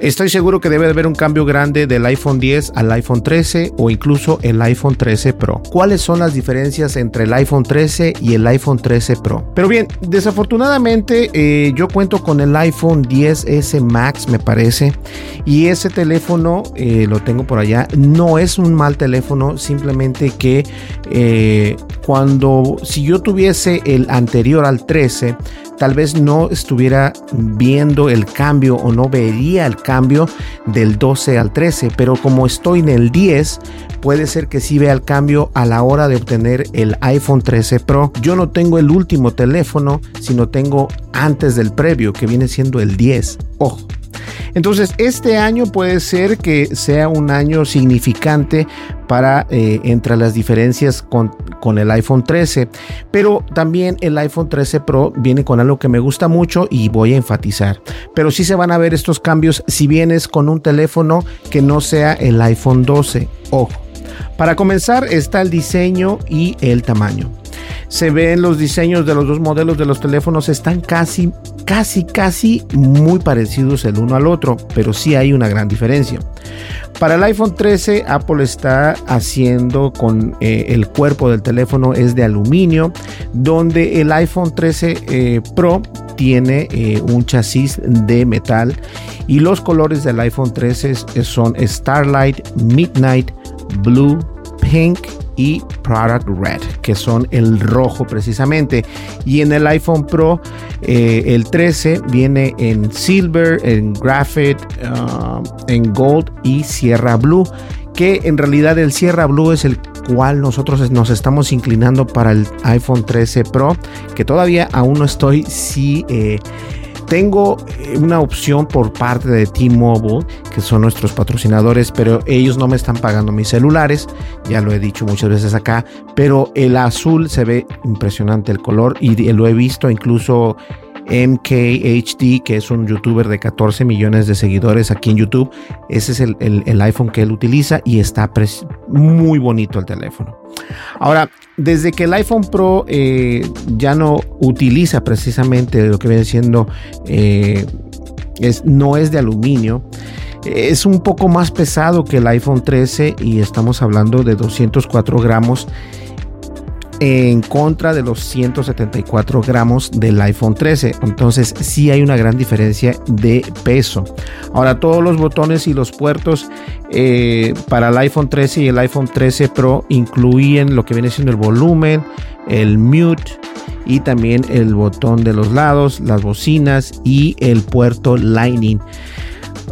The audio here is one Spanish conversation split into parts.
Estoy seguro que debe de haber un cambio grande del iPhone 10 al iPhone 13 o incluso el iPhone 13 Pro. ¿Cuáles son las diferencias entre el iPhone 13 y el iPhone 13 Pro? Pero bien, desafortunadamente eh, yo cuento con el iPhone 10S Max me parece y ese teléfono eh, lo tengo por allá. No es un mal teléfono, simplemente que eh, cuando si yo tuviese el anterior al 13 tal vez no estuviera viendo el cambio o no vería el cambio del 12 al 13, pero como estoy en el 10, puede ser que sí vea el cambio a la hora de obtener el iPhone 13 Pro. Yo no tengo el último teléfono, sino tengo antes del previo, que viene siendo el 10. Ojo. Entonces, este año puede ser que sea un año significante para eh, entre las diferencias con, con, el iPhone 13, pero también el iPhone 13 Pro viene con algo que me gusta mucho y voy a enfatizar. Pero sí se van a ver estos cambios si vienes con un teléfono que no sea el iPhone 12. Ojo. Para comenzar está el diseño y el tamaño. Se ven los diseños de los dos modelos de los teléfonos están casi, casi, casi muy parecidos el uno al otro, pero sí hay una gran diferencia. Para el iPhone 13, Apple está haciendo con eh, el cuerpo del teléfono es de aluminio, donde el iPhone 13 eh, Pro tiene eh, un chasis de metal y los colores del iPhone 13 son Starlight, Midnight, Blue, Pink y Product Red, que son el rojo precisamente. Y en el iPhone Pro, eh, el 13 viene en Silver, en Graphite, uh, en Gold y Sierra Blue. Que en realidad el Sierra Blue es el cual nosotros nos estamos inclinando para el iPhone 13 Pro, que todavía aún no estoy si eh, tengo eh, una opción por parte de T-Mobile, que son nuestros patrocinadores, pero ellos no me están pagando mis celulares, ya lo he dicho muchas veces acá, pero el azul se ve impresionante el color y lo he visto incluso MKHD, que es un youtuber de 14 millones de seguidores aquí en YouTube. Ese es el, iPhone que él utiliza y está muy bonito el teléfono. Ahora, desde que el iPhone Pro eh, ya no utiliza precisamente lo que viene siendo, eh, es, no es de aluminio, es un poco más pesado que el iPhone 13 y estamos hablando de 204 gramos en contra de los 174 gramos del iPhone 13. Entonces sí hay una gran diferencia de peso. Ahora todos los botones y los puertos eh, para el iPhone 13 y el iPhone 13 Pro incluyen lo que viene siendo el volumen, el mute y también el botón de los lados, las bocinas y el puerto Lightning.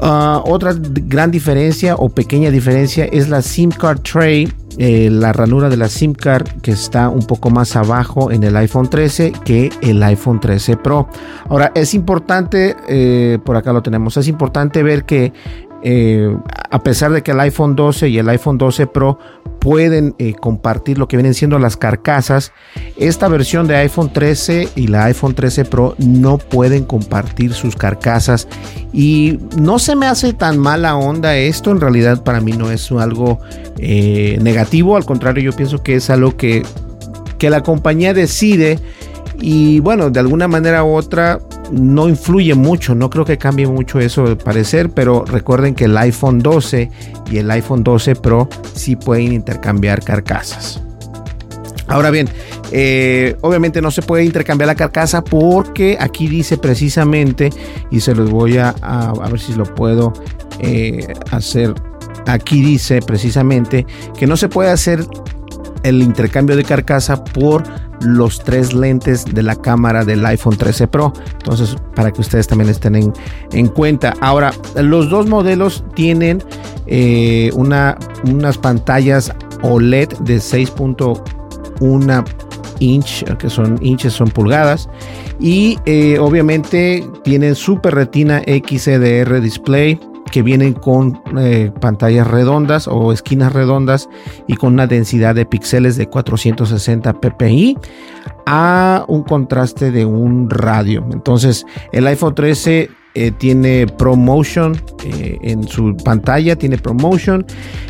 Ah, otra gran diferencia o pequeña diferencia es la SIM card tray eh, la ranura de la SIM card que está un poco más abajo en el iPhone 13 que el iPhone 13 Pro. Ahora es importante, eh, por acá lo tenemos, es importante ver que eh, a pesar de que el iPhone 12 y el iPhone 12 Pro pueden eh, compartir lo que vienen siendo las carcasas, esta versión de iPhone 13 y la iPhone 13 Pro no pueden compartir sus carcasas. Y no se me hace tan mala onda esto, en realidad para mí no es algo eh, negativo, al contrario yo pienso que es algo que, que la compañía decide y bueno, de alguna manera u otra no influye mucho, no creo que cambie mucho eso de parecer, pero recuerden que el iPhone 12 y el iPhone 12 Pro sí pueden intercambiar carcasas. Ahora bien, eh, obviamente no se puede intercambiar la carcasa porque aquí dice precisamente, y se los voy a, a, ver si lo puedo eh, hacer. Aquí dice precisamente que no se puede hacer el intercambio de carcasa por los tres lentes de la cámara del iPhone 13 Pro. Entonces, para que ustedes también estén en, cuenta. Ahora, los dos modelos tienen eh, una, unas pantallas OLED de 6.1 inch, que son inches, son pulgadas. Y eh, obviamente tienen Super Retina XDR display que vienen con eh, pantallas redondas o esquinas redondas y con una densidad de píxeles de 460 ppi a un contraste de un radio. Entonces el iPhone 13 eh, tiene ProMotion eh, en su pantalla, tiene ProMotion,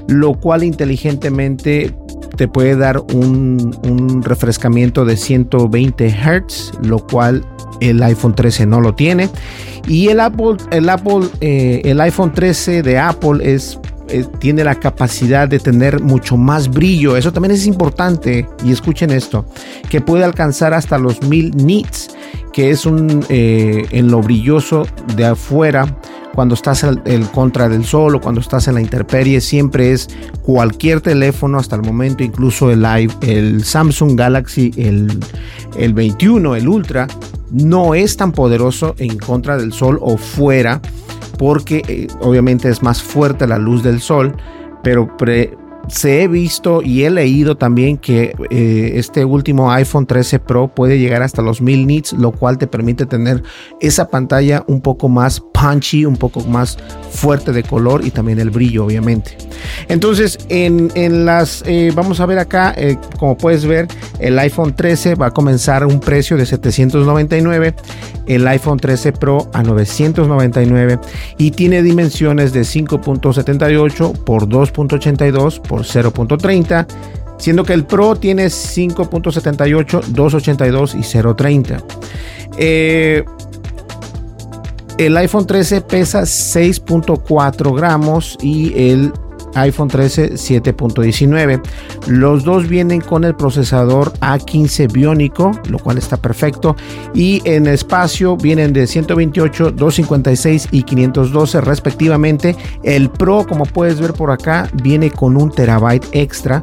lo cual inteligentemente te puede dar un, un refrescamiento de 120 Hz, lo cual el iPhone 13 no lo tiene. Y el Apple, el Apple, eh, el iPhone 13 de Apple es eh, tiene la capacidad de tener mucho más brillo. Eso también es importante. Y escuchen esto, que puede alcanzar hasta los 1000 nits, que es un eh, en lo brilloso de afuera. Cuando estás en contra del sol o cuando estás en la intemperie, siempre es cualquier teléfono hasta el momento, incluso el, el Samsung Galaxy, el, el 21, el Ultra, no es tan poderoso en contra del sol o fuera porque eh, obviamente es más fuerte la luz del sol, pero se he visto y he leído también que eh, este último iPhone 13 Pro puede llegar hasta los 1000 nits, lo cual te permite tener esa pantalla un poco más punchy, un poco más fuerte de color y también el brillo, obviamente. Entonces, en, las, eh, vamos a ver acá, eh, como puedes ver, el iPhone 13 va a comenzar un precio de 799, el iPhone 13 Pro a 999 y tiene dimensiones de 5.78 por 2.82 por 0.30 siendo que el Pro tiene 5.78, 2.82 y 0.30. Eh, el iPhone 13 pesa 6.4 gramos y el iPhone 13 7.19. Los dos vienen con el procesador A15 biónico, lo cual está perfecto. Y en espacio vienen de 128, 256 y 512 respectivamente. El Pro, como puedes ver por acá, viene con un terabyte extra.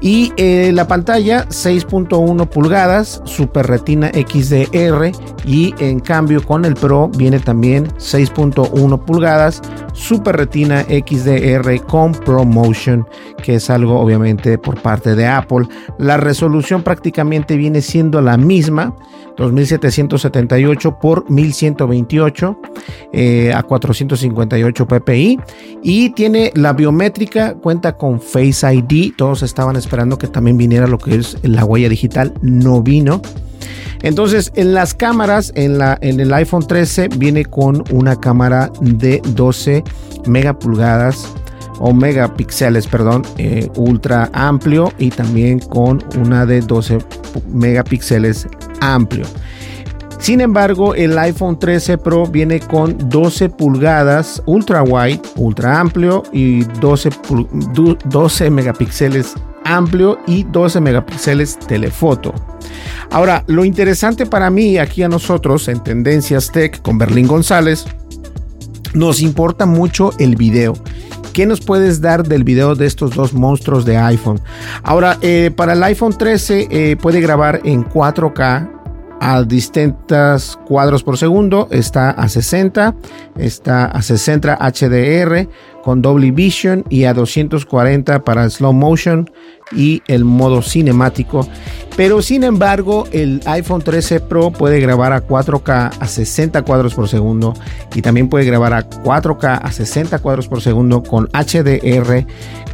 Y eh, la pantalla 6.1 pulgadas, Super Retina XDR. Y en cambio con el Pro viene también 6.1 pulgadas, Super Retina XDR con ProMotion, que es algo obviamente por parte de Apple. La resolución prácticamente viene siendo la misma, 2778 por 1128 eh, a 458 ppi y tiene la biométrica, cuenta con Face ID, todos estaban esperando que también viniera lo que es la huella digital, no vino. Entonces, en las cámaras, en, la, en el iPhone 13 viene con una cámara de 12 megapulgadas o megapíxeles, perdón, eh, ultra amplio y también con una de 12 megapíxeles amplio. Sin embargo, el iPhone 13 Pro viene con 12 pulgadas ultra wide, ultra amplio y 12, 12 megapíxeles amplio y 12 megapíxeles telefoto. Ahora, lo interesante para mí aquí a nosotros en Tendencias Tech con Berlín González, nos importa mucho el video. ¿Qué nos puedes dar del video de estos dos monstruos de iPhone? Ahora, eh, para el iPhone 13 eh, puede grabar en 4K a distintos cuadros por segundo, está a 60, está a 60 HDR con Dolby Vision y a 240 para slow motion y el modo cinemático. Pero sin embargo, el iPhone 13 Pro puede grabar a 4K a 60 cuadros por segundo y también puede grabar a 4K a 60 cuadros por segundo con HDR,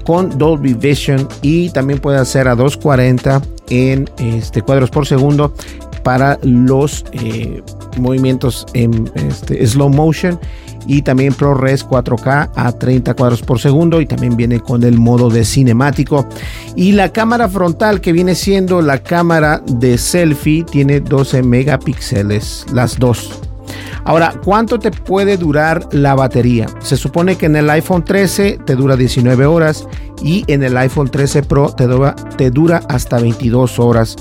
con Dolby Vision y también puede hacer a 240 en este, cuadros por segundo para los eh, movimientos en este, slow motion y también ProRes 4K a 30 cuadros por segundo y también viene con el modo de cinemático y la cámara frontal que viene siendo la cámara de selfie tiene 12 megapíxeles las dos Ahora, ¿cuánto te puede durar la batería? Se supone que en el iPhone 13 te dura 19 horas y en el iPhone 13 Pro te dura, hasta 22 horas.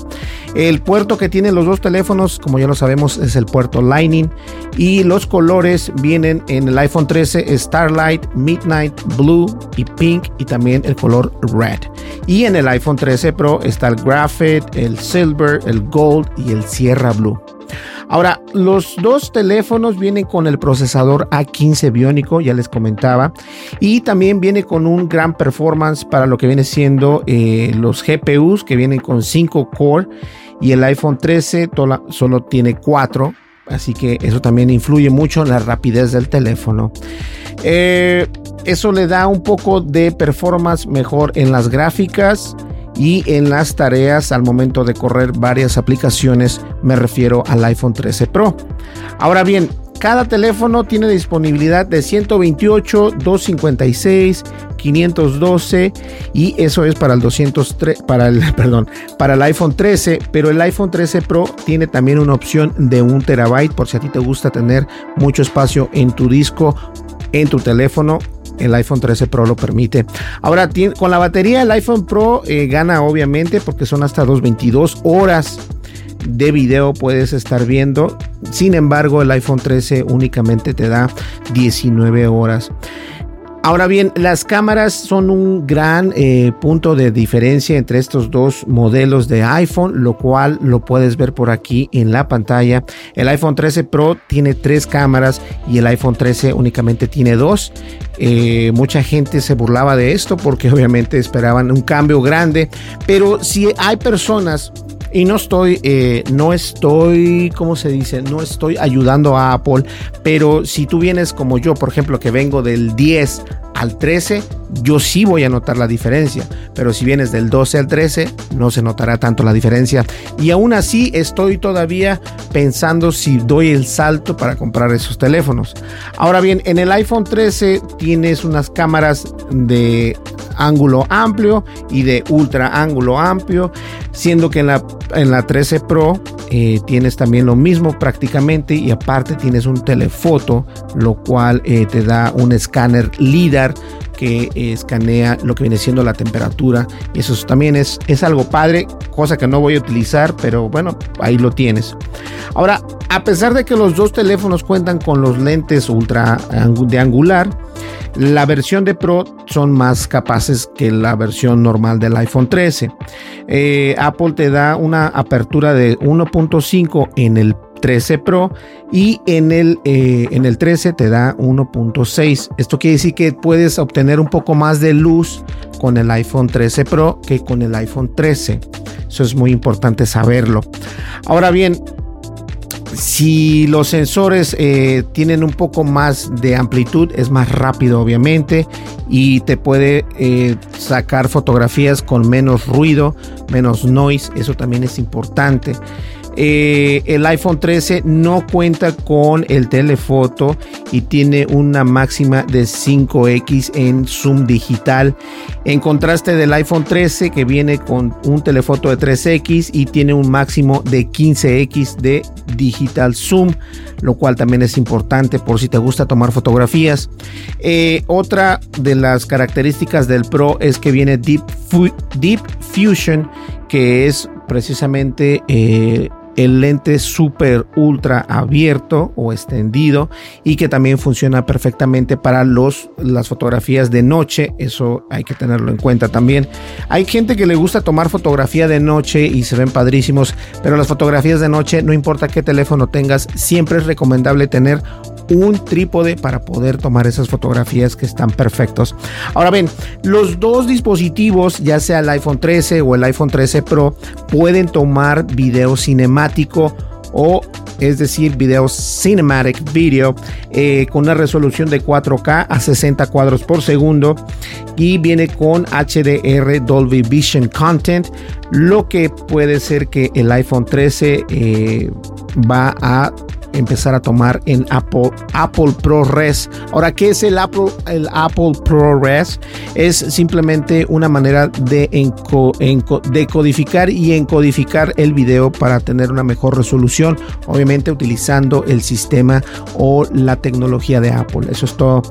El puerto que tienen los dos teléfonos, como ya lo sabemos, es el puerto Lightning y los colores vienen en el iPhone 13 Starlight, Midnight, Blue y Pink y también el color Red. Y en el iPhone 13 Pro está el Graphite, el Silver, el Gold y el Sierra Blue. Ahora, los dos teléfonos vienen con el procesador A15 biónico, ya les comentaba, y también viene con un gran performance para lo que viene siendo eh, los GPUs que vienen con 5 core y el iPhone 13 solo tiene 4. Así que eso también influye mucho en la rapidez del teléfono. Eh, eso le da un poco de performance mejor en las gráficas y en las tareas al momento de correr varias aplicaciones me refiero al iPhone 13 Pro. Ahora bien, cada teléfono tiene disponibilidad de 128, 256, 512 y eso es para el 203 para el perdón, para el iPhone 13, pero el iPhone 13 Pro tiene también una opción de un terabyte por si a ti te gusta tener mucho espacio en tu disco en tu teléfono el iPhone 13 Pro lo permite. Ahora, con la batería, el iPhone Pro eh, gana obviamente porque son hasta 222 horas de video puedes estar viendo. Sin embargo, el iPhone 13 únicamente te da 19 horas. Ahora bien, las cámaras son un gran eh, punto de diferencia entre estos dos modelos de iPhone, lo cual lo puedes ver por aquí en la pantalla. El iPhone 13 Pro tiene tres cámaras y el iPhone 13 únicamente tiene dos. Eh, mucha gente se burlaba de esto porque obviamente esperaban un cambio grande, pero si hay personas y no estoy, eh, no estoy, ¿cómo se dice? No estoy ayudando a Apple, pero si tú vienes como yo, por ejemplo, que vengo del 10 al 13, yo sí voy a notar la diferencia. Pero si vienes del 12 al 13, no se notará tanto la diferencia. Y aún así estoy todavía pensando si doy el salto para comprar esos teléfonos. Ahora bien, en el iPhone 13 tienes unas cámaras de ángulo amplio y de ultra ángulo amplio, siendo que en la, en la 13 Pro eh, tienes también lo mismo prácticamente y aparte tienes un telefoto, lo cual eh, te da un escáner LIDAR que escanea lo que viene siendo la temperatura. Y eso también es, es algo padre, cosa que no voy a utilizar, pero bueno, ahí lo tienes. Ahora, a pesar de que los dos teléfonos cuentan con los lentes ultra de angular, la versión de Pro son más capaces que la versión normal del iPhone 13. Eh, Apple te da una apertura de 1.5 en el 13 Pro y en el, eh, en el 13 te da 1.6. Esto quiere decir que puedes obtener un poco más de luz con el iPhone 13 Pro que con el iPhone 13. Eso es muy importante saberlo. Ahora bien, si los sensores eh, tienen un poco más de amplitud, es más rápido obviamente y te puede eh, sacar fotografías con menos ruido, menos noise, eso también es importante. Eh, el iPhone 13 no cuenta con el telefoto y tiene una máxima de 5x en zoom digital. En contraste del iPhone 13 que viene con un telefoto de 3x y tiene un máximo de 15x de digital zoom, lo cual también es importante por si te gusta tomar fotografías. Eh, otra de las características del Pro es que viene Deep, Fusion, que es precisamente... Eh, el lente super ultra abierto o extendido y que también funciona perfectamente para los, las fotografías de noche. Eso hay que tenerlo en cuenta también. Hay gente que le gusta tomar fotografía de noche y se ven padrísimos, pero las fotografías de noche, no importa qué teléfono tengas, siempre es recomendable tener un trípode para poder tomar esas fotografías que están perfectos. Ahora ven, los dos dispositivos, ya sea el iPhone 13 o el iPhone 13 Pro, pueden tomar video cinemático o es decir, video cinematic video eh, con una resolución de 4K a 60 cuadros por segundo y viene con HDR Dolby Vision Content, lo que puede ser que el iPhone 13 eh, va a empezar a tomar en Apple, Apple ProRes. Ahora, ¿qué es el Apple, el Apple ProRes? Es simplemente una manera de, decodificar y encodificar el video para tener una mejor resolución, obviamente utilizando el sistema o la tecnología de Apple. Eso es todo.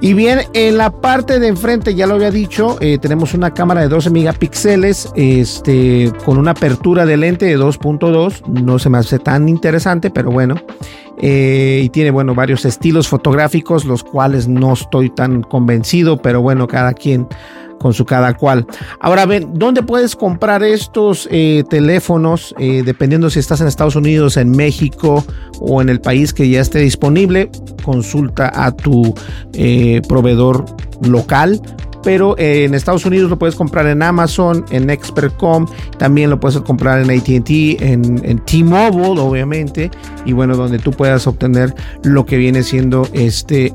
Y bien, en la parte de enfrente, ya lo había dicho, eh, tenemos una cámara de 12 megapíxeles este, con una apertura de lente de 2.2. No se me hace tan interesante, pero bueno. Eh, y tiene, bueno, varios estilos fotográficos, los cuales no estoy tan convencido, pero bueno, cada quien con su cada cual. Ahora ven, ¿dónde puedes comprar estos eh, teléfonos? Dependiendo si estás en Estados Unidos, en México o en el país que ya esté disponible, consulta a tu eh, proveedor local pero en Estados Unidos lo puedes comprar en Amazon, en Expertcom, también lo puedes comprar en ATT, en, en T-Mobile, obviamente, y bueno, donde tú puedas obtener lo que viene siendo este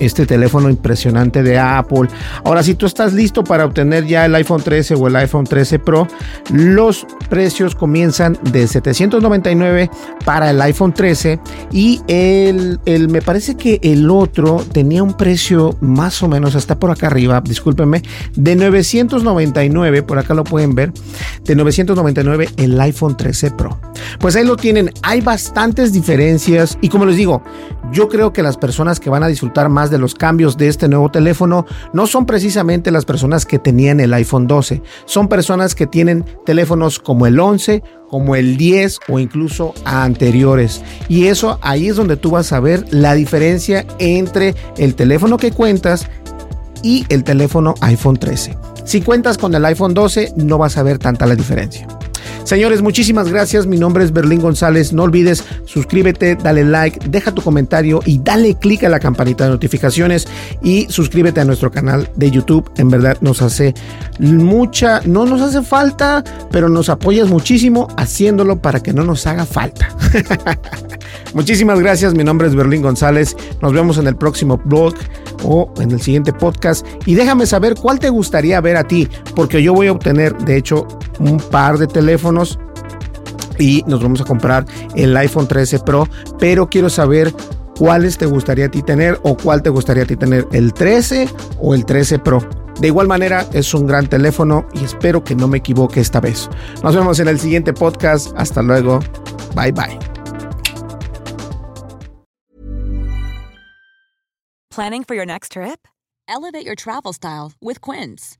este teléfono impresionante de Apple. Ahora, si tú estás listo para obtener ya el iPhone 13 o el iPhone 13 Pro, los precios comienzan de 799 para el iPhone 13 y el, me parece que el otro tenía un precio más o menos, está por acá arriba, discúlpenme, de 999, por acá lo pueden ver, de 999 el iPhone 13 Pro. Pues ahí lo tienen, hay bastantes diferencias y como les digo, yo creo que las personas que van a disfrutar más de los cambios de este nuevo teléfono no son precisamente las personas que tenían el iPhone 12, son personas que tienen teléfonos como el 11, como el 10 o incluso anteriores. Y eso ahí es donde tú vas a ver la diferencia entre el teléfono que cuentas y el teléfono iPhone 13. Si cuentas con el iPhone 12 no vas a ver tanta la diferencia. Señores, muchísimas gracias. Mi nombre es Berlín González. No olvides suscríbete, dale like, deja tu comentario y dale click a la campanita de notificaciones y suscríbete a nuestro canal de YouTube. En verdad nos hace mucha, no nos hace falta, pero nos apoyas muchísimo haciéndolo para que no nos haga falta. Muchísimas gracias. Mi nombre es Berlín González. Nos vemos en el próximo blog o en el siguiente podcast. Y déjame saber cuál te gustaría ver a ti, porque yo voy a obtener, de hecho, un par de teléfonos y nos vamos a comprar el iPhone 13 Pro, pero quiero saber cuáles te gustaría a ti tener o cuál te gustaría a ti tener, el 13 o el 13 Pro. De igual manera, es un gran teléfono y espero que no me equivoque esta vez. Nos vemos en el siguiente podcast. Hasta luego. Bye bye. Planning for your next trip? Elevate your travel style with Quince.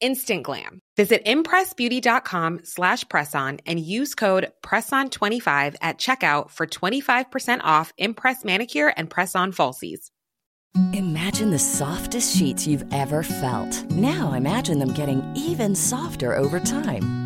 Instant glam. Visit impressbeauty.com slash presson and use code PRESSON25 at checkout for 25% off Impress Manicure and Press-On Falsies. Imagine the softest sheets you've ever felt. Now imagine them getting even softer over time.